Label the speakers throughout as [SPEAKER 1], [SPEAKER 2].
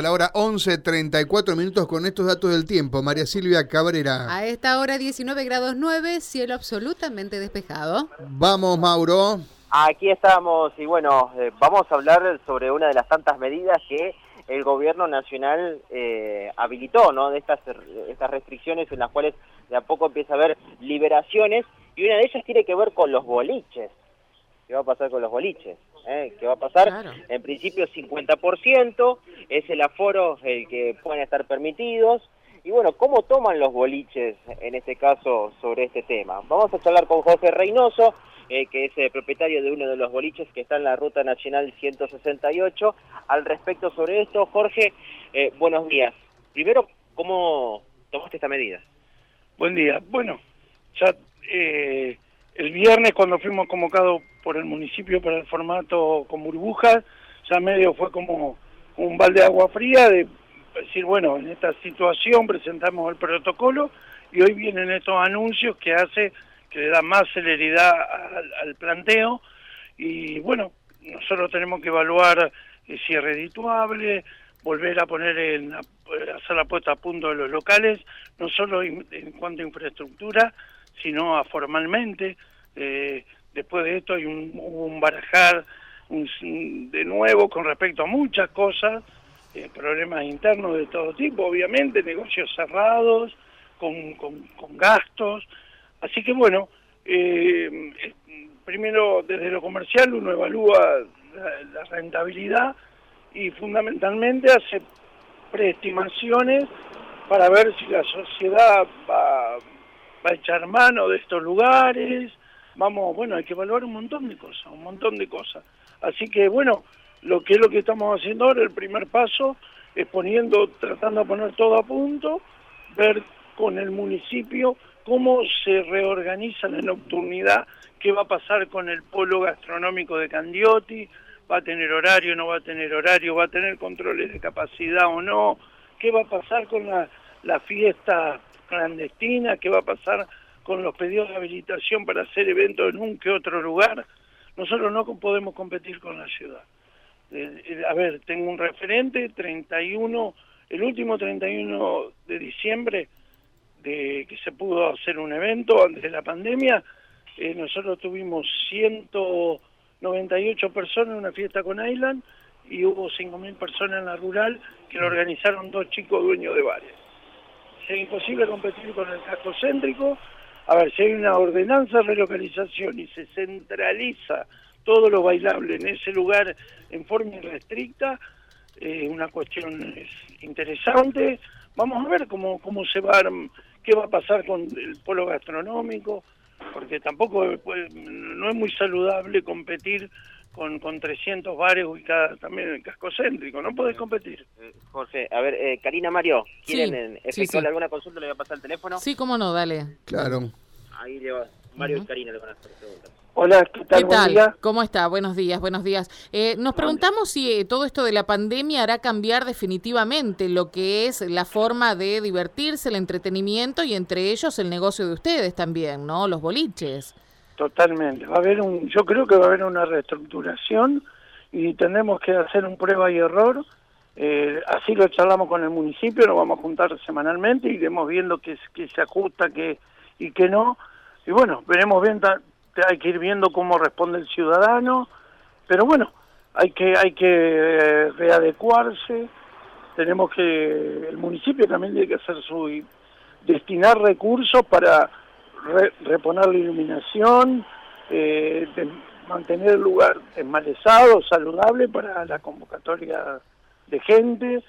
[SPEAKER 1] A la hora 11.34 minutos con estos datos del tiempo. María Silvia Cabrera.
[SPEAKER 2] A esta hora 19 grados 9, cielo absolutamente despejado.
[SPEAKER 1] Vamos, Mauro.
[SPEAKER 3] Aquí estamos y bueno, eh, vamos a hablar sobre una de las tantas medidas que el gobierno nacional eh, habilitó, ¿no? De estas, estas restricciones en las cuales de a poco empieza a haber liberaciones y una de ellas tiene que ver con los boliches. ¿Qué va a pasar con los boliches? ¿Eh? ¿Qué va a pasar? En principio 50%, es el aforo el que pueden estar permitidos. Y bueno, ¿cómo toman los boliches en este caso sobre este tema? Vamos a charlar con José Reynoso, eh, que es eh, propietario de uno de los boliches que está en la Ruta Nacional 168, al respecto sobre esto. Jorge, eh, buenos días. Primero, ¿cómo tomaste esta medida?
[SPEAKER 4] Buen día. Bueno, ya eh, el viernes cuando fuimos convocados por el municipio para el formato con burbujas, ya medio fue como un balde de agua fría de decir, bueno, en esta situación presentamos el protocolo y hoy vienen estos anuncios que hace que le da más celeridad al, planteo y bueno, nosotros tenemos que evaluar eh, si es redituable, volver a poner en hacer la puesta a punto de los locales, no solo en cuanto a infraestructura, sino a formalmente. Eh, después de esto hay un, un barajar de nuevo con respecto a muchas cosas, eh, problemas internos de todo tipo, obviamente, negocios cerrados, con, con, gastos. Así que bueno, eh, primero desde lo comercial uno evalúa la, rentabilidad y fundamentalmente hace preestimaciones para ver si la sociedad va va a echar mano de estos lugares, vamos, bueno, hay que evaluar un montón de cosas, un montón de cosas. Así que bueno, lo que es lo que estamos haciendo ahora, el primer paso es poniendo, tratando de poner todo a punto, ver con el municipio cómo se reorganiza la nocturnidad, qué va a pasar con el polo gastronómico de Candioti, va a tener horario, no va a tener horario, va a tener controles de capacidad o no, qué va a pasar con la, la fiesta clandestina, qué va a pasar con los pedidos de habilitación para hacer eventos en un que otro lugar. Nosotros no podemos competir con la ciudad. Eh, eh, a ver, tengo un referente, 31, el último 31 de diciembre, de que se pudo hacer un evento antes de la pandemia, eh, nosotros tuvimos 198 personas en una fiesta con Island y hubo 5.000 personas en la rural que lo organizaron dos chicos dueños de bares es imposible competir con el casco céntrico. A ver, si hay una ordenanza de relocalización y se centraliza todo lo bailable en ese lugar en forma irrestricta, eh, una cuestión interesante. Vamos a ver cómo, cómo se va, qué va a pasar con el polo gastronómico, porque tampoco no es muy saludable competir con, con 300 bares ubicados también en el casco céntrico, no podés competir.
[SPEAKER 3] Eh, Jorge, a ver, eh, Karina Mario, ¿quieren efectuar alguna consulta? ¿Le voy a pasar el teléfono?
[SPEAKER 2] Sí, cómo no, dale.
[SPEAKER 1] Claro.
[SPEAKER 3] Ahí lleva Mario y Karina le van a hacer
[SPEAKER 4] preguntas. Hola, ¿qué tal?
[SPEAKER 2] ¿Qué tal? ¿Cómo está? Buenos días, buenos días. Eh, nos preguntamos si eh, todo esto de la pandemia hará cambiar definitivamente lo que es la forma de divertirse, el entretenimiento y entre ellos el negocio de ustedes también, ¿no? Los boliches.
[SPEAKER 4] Totalmente. Va a haber un, yo creo que va a haber una reestructuración y tendremos que hacer un prueba y error. Eh, así lo charlamos con el municipio, nos vamos a juntar semanalmente iremos viendo qué, se ajusta qué, y qué no. Y bueno, veremos bien, hay que ir viendo cómo responde el ciudadano, pero bueno, hay que, hay que eh, readecuarse. Tenemos que, el municipio también tiene que hacer su, destinar recursos para reponer la iluminación, eh, mantener el lugar desmalezado, saludable para la convocatoria de gente.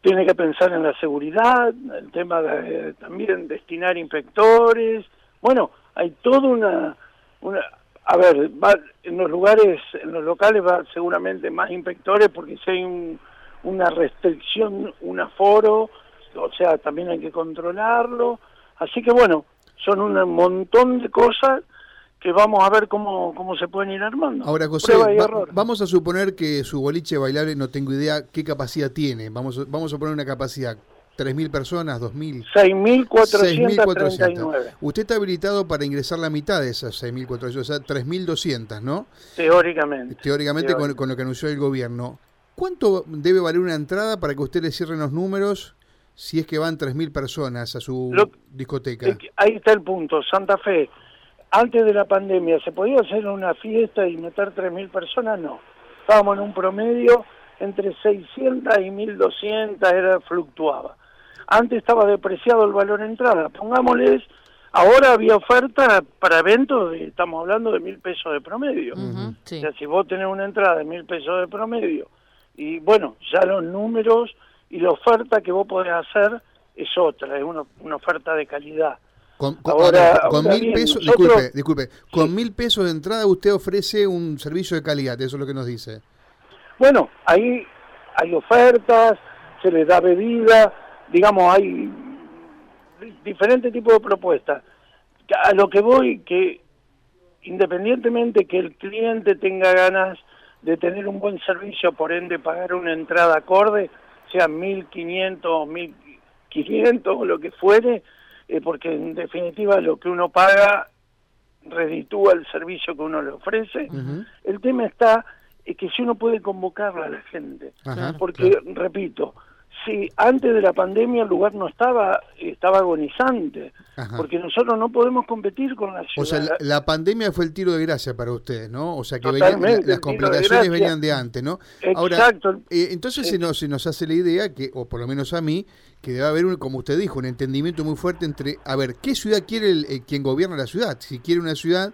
[SPEAKER 4] Tiene que pensar en la seguridad, el tema de también destinar inspectores. Bueno, hay toda una, una a ver, va, en los lugares, en los locales va seguramente más inspectores porque si hay una restricción, un aforo, o sea, también hay que controlarlo. Así que bueno, son un montón de cosas que vamos a ver cómo, cómo se pueden ir armando.
[SPEAKER 1] Ahora, José, vamos a suponer que su boliche bailable, no tengo idea qué capacidad tiene. Vamos, vamos a poner una capacidad. ¿3.000 personas? ¿2.000?
[SPEAKER 4] 6.439.
[SPEAKER 1] Usted está habilitado para ingresar la mitad de esas 6.400, o sea, 3.200, ¿no?
[SPEAKER 4] Teóricamente.
[SPEAKER 1] Teóricamente, Con, con, lo que anunció el gobierno. ¿Cuánto debe valer una entrada para que usted le cierren los números si es que van 3.000 personas a su discoteca?
[SPEAKER 4] Ahí está el punto. Santa Fe, antes de la pandemia, ¿se podía hacer una fiesta y meter 3.000 personas? No. Estábamos en un promedio entre 600 y 1.200, era, fluctuaba. Antes estaba depreciado el valor de entrada. Pongámosles, ahora había oferta para eventos, estamos hablando de mil pesos de promedio. O sea, si vos tenés una entrada de mil pesos de promedio, y bueno, ya los números y la oferta que vos podés hacer es otra, es una, una oferta de calidad.
[SPEAKER 1] Con, ahora, con mil pesos, disculpe, disculpe, con mil pesos de entrada usted ofrece un servicio de calidad, eso es lo que nos dice.
[SPEAKER 4] Bueno, ahí hay ofertas, se les da bebida, digamos, hay diferentes tipos de propuestas. A lo que voy, que independientemente que el cliente tenga ganas de tener un buen servicio, por ende pagar una entrada acorde, sea 1.500, 1.500 o lo que fuere, eh, porque en definitiva lo que uno paga reditúa el servicio que uno le ofrece. El tema está es que si uno puede convocarla a la gente, porque, repito, si antes de la pandemia el lugar no estaba, estaba agonizante, porque nosotros no podemos competir con la ciudad.
[SPEAKER 1] O sea, la, pandemia fue el tiro de gracia para ustedes, ¿no? O sea, que las complicaciones venían de antes, ¿no? Exacto. Eh, entonces se, nos, se nos hace la idea, que o por lo menos a mí, que debe haber, un, como usted dijo, un entendimiento muy fuerte entre, a ver, ¿qué ciudad quiere el, quien gobierna la ciudad? Si quiere una ciudad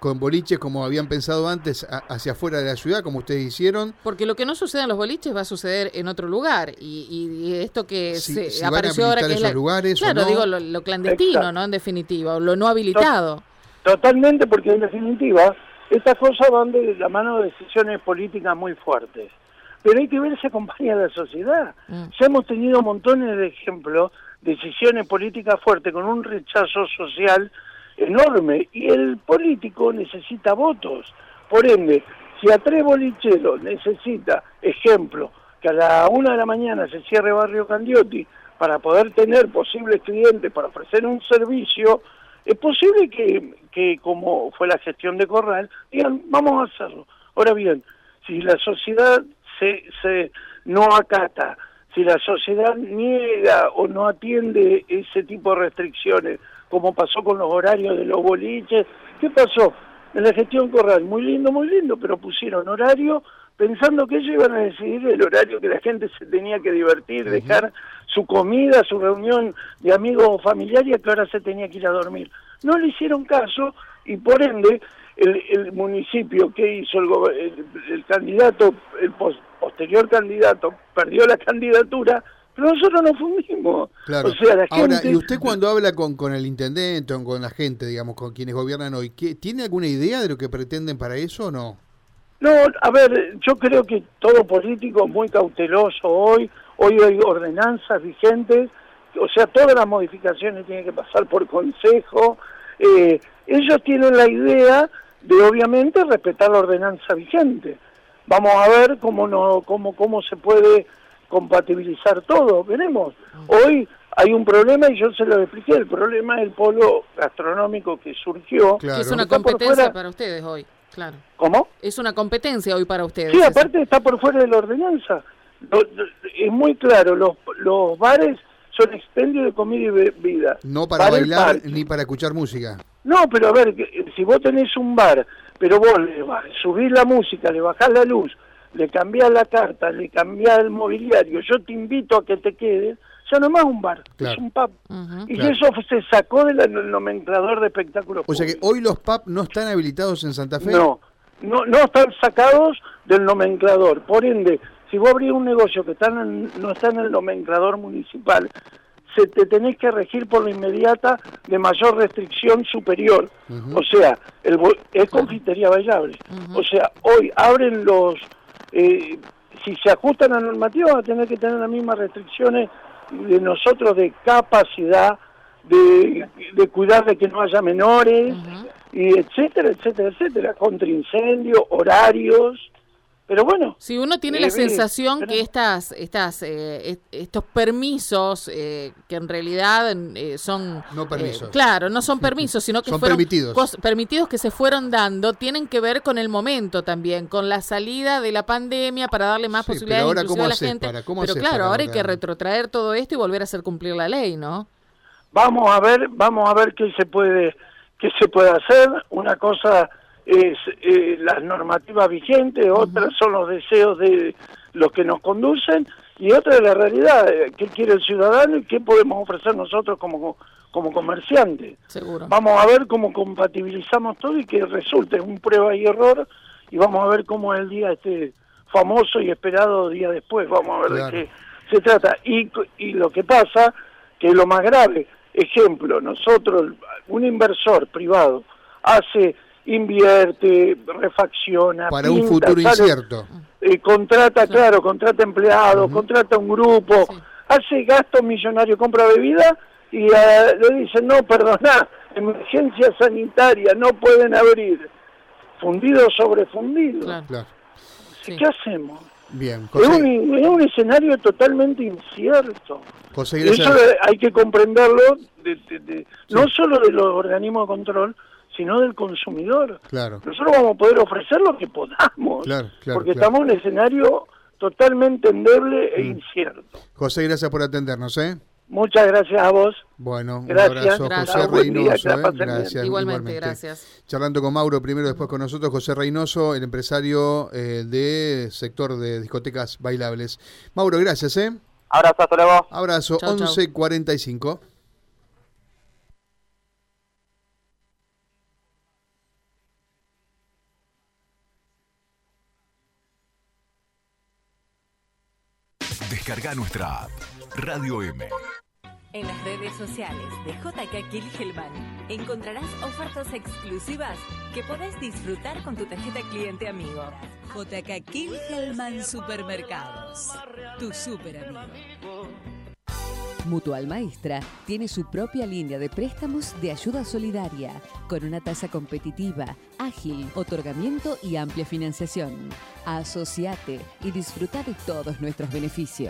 [SPEAKER 1] con boliches como habían pensado antes hacia afuera de la ciudad, como ustedes hicieron.
[SPEAKER 2] Porque lo que no sucede en los boliches va a suceder en otro lugar. Y, esto que se apareció ahora que es la,
[SPEAKER 1] lugares
[SPEAKER 2] claro, digo lo, clandestino, ¿no? En definitiva, o lo no habilitado.
[SPEAKER 4] Totalmente, porque en definitiva estas cosas van de la mano de decisiones políticas muy fuertes. Pero hay que ver si acompaña a la sociedad. Mm. Ya hemos tenido montones de ejemplos, decisiones políticas fuertes con un rechazo social enorme y el político necesita votos. Por ende, si a tres bolicheros necesita, ejemplo, que a la una de la mañana se cierre Barrio Candiotti para poder tener posibles clientes para ofrecer un servicio, es posible que, que como fue la gestión de Corral, digan, vamos a hacerlo. Ahora bien, si la sociedad se, se no acata, si la sociedad niega o no atiende ese tipo de restricciones, como pasó con los horarios de los boliches. ¿Qué pasó? En la gestión Corral, muy lindo, muy lindo, pero pusieron horario pensando que ellos iban a decidir el horario que la gente se tenía que divertir, dejar su comida, su reunión de amigos o familiares, que ahora se tenía que ir a dormir. No le hicieron caso y por ende el, municipio que hizo el, el candidato, el posterior candidato, perdió la candidatura pero nosotros no fundimos.
[SPEAKER 1] Claro. O sea, la Ahora, ¿y usted cuando habla con, con el intendente o con la gente, digamos, con quienes gobiernan hoy, ¿qué, ¿tiene alguna idea de lo que pretenden para eso o no?
[SPEAKER 4] No, a ver, yo creo que todo político es muy cauteloso hoy. Hoy hay ordenanzas vigentes, o sea, todas las modificaciones tienen que pasar por consejo. Eh, ellos tienen la idea de, obviamente, respetar la ordenanza vigente. Vamos a ver cómo, no, cómo, cómo se puede compatibilizar todo, veremos. Hoy hay un problema y yo se lo expliqué, el problema es el polo gastronómico que surgió.
[SPEAKER 2] es una competencia para ustedes hoy, claro.
[SPEAKER 4] ¿Cómo?
[SPEAKER 2] Es una competencia hoy para ustedes.
[SPEAKER 4] Sí, aparte está por fuera de la ordenanza. es muy claro, los, los bares son expendio de comida y bebida.
[SPEAKER 1] No para bailar ni para escuchar música.
[SPEAKER 4] No, pero a ver, si vos tenés un bar, pero vos le subís la música, le bajás la luz, le cambiás la carta, le cambiás el mobiliario, yo te invito a que te quedes, ya no más un bar, es un pub. y eso se sacó del nomenclador de espectáculos.
[SPEAKER 1] O sea que hoy los pubs no están habilitados en Santa Fe.
[SPEAKER 4] No, no, no están sacados del nomenclador. Por ende, si vos abrís un negocio que está no está en el nomenclador municipal, se te tenés que regir por la inmediata de mayor restricción superior. O sea, el, es confitería bailable. O sea, hoy abren los eh, si se ajustan a la normativa, van a tener que tener las mismas restricciones de nosotros de capacidad, de, cuidar de que no haya menores, y etcétera, etcétera, etcétera, contra incendios, horarios, pero bueno.
[SPEAKER 2] Si uno tiene la eh, sensación que estas, estas, eh, estos permisos, eh, que en realidad son...
[SPEAKER 1] No permisos.
[SPEAKER 2] claro, no son permisos, sino que son fueron permitidos. permitidos que se fueron dando, tienen que ver con el momento también, con la salida de la pandemia para darle más posibilidades a la gente. pero claro, ahora hay que retrotraer todo esto y volver a hacer cumplir la ley, ¿no?
[SPEAKER 4] Vamos a ver, vamos a ver qué se puede, qué se puede hacer. Una cosa es eh, las normativas vigentes, otras son los deseos de los que nos conducen y otra es la realidad, eh, qué quiere el ciudadano y qué podemos ofrecer nosotros como, como comerciantes.
[SPEAKER 2] Seguro.
[SPEAKER 4] Vamos a ver cómo compatibilizamos todo y que resulte un prueba y error y vamos a ver cómo es el día este famoso y esperado día después, vamos a ver de qué se trata. Y, y lo que pasa, que es lo más grave, ejemplo, nosotros, un inversor privado hace invierte, refacciona.
[SPEAKER 1] Para un futuro incierto.
[SPEAKER 4] Eh, contrata, claro, contrata empleados, contrata un grupo, hace gastos millonarios, compra bebida y eh, le dicen, no, perdona, emergencia sanitaria, no pueden abrir. Fundido sobre fundido. ¿Qué hacemos?
[SPEAKER 1] Bien,
[SPEAKER 4] es, un, escenario totalmente incierto. Eso hay que comprenderlo no solo de los organismos de control, sino del consumidor.
[SPEAKER 1] Claro.
[SPEAKER 4] Nosotros vamos a poder ofrecer lo que podamos, porque estamos en un escenario totalmente endeble e mm. incierto.
[SPEAKER 1] José, gracias por atendernos, ¿eh?
[SPEAKER 4] Muchas gracias a vos.
[SPEAKER 1] Bueno, un abrazo, José Reynoso. ¿eh?
[SPEAKER 2] Gracias, igualmente, gracias.
[SPEAKER 1] Charlando con Mauro primero, después con nosotros, José Reynoso, el empresario eh, de sector de discotecas bailables. Mauro, gracias, ¿eh?
[SPEAKER 3] Abrazo, hasta luego.
[SPEAKER 1] Abrazo, 11.45.
[SPEAKER 5] Descarga nuestra app Radio M.
[SPEAKER 6] En las redes sociales de JK Kilhelman encontrarás ofertas exclusivas que podés disfrutar con tu tarjeta cliente amigo. JK Kilhelman Supermercados. Tu super amigo. Mutual Maestra tiene su propia línea de préstamos de ayuda solidaria, con una tasa competitiva, ágil, otorgamiento y amplia financiación. Asociate y disfruta de todos nuestros beneficios.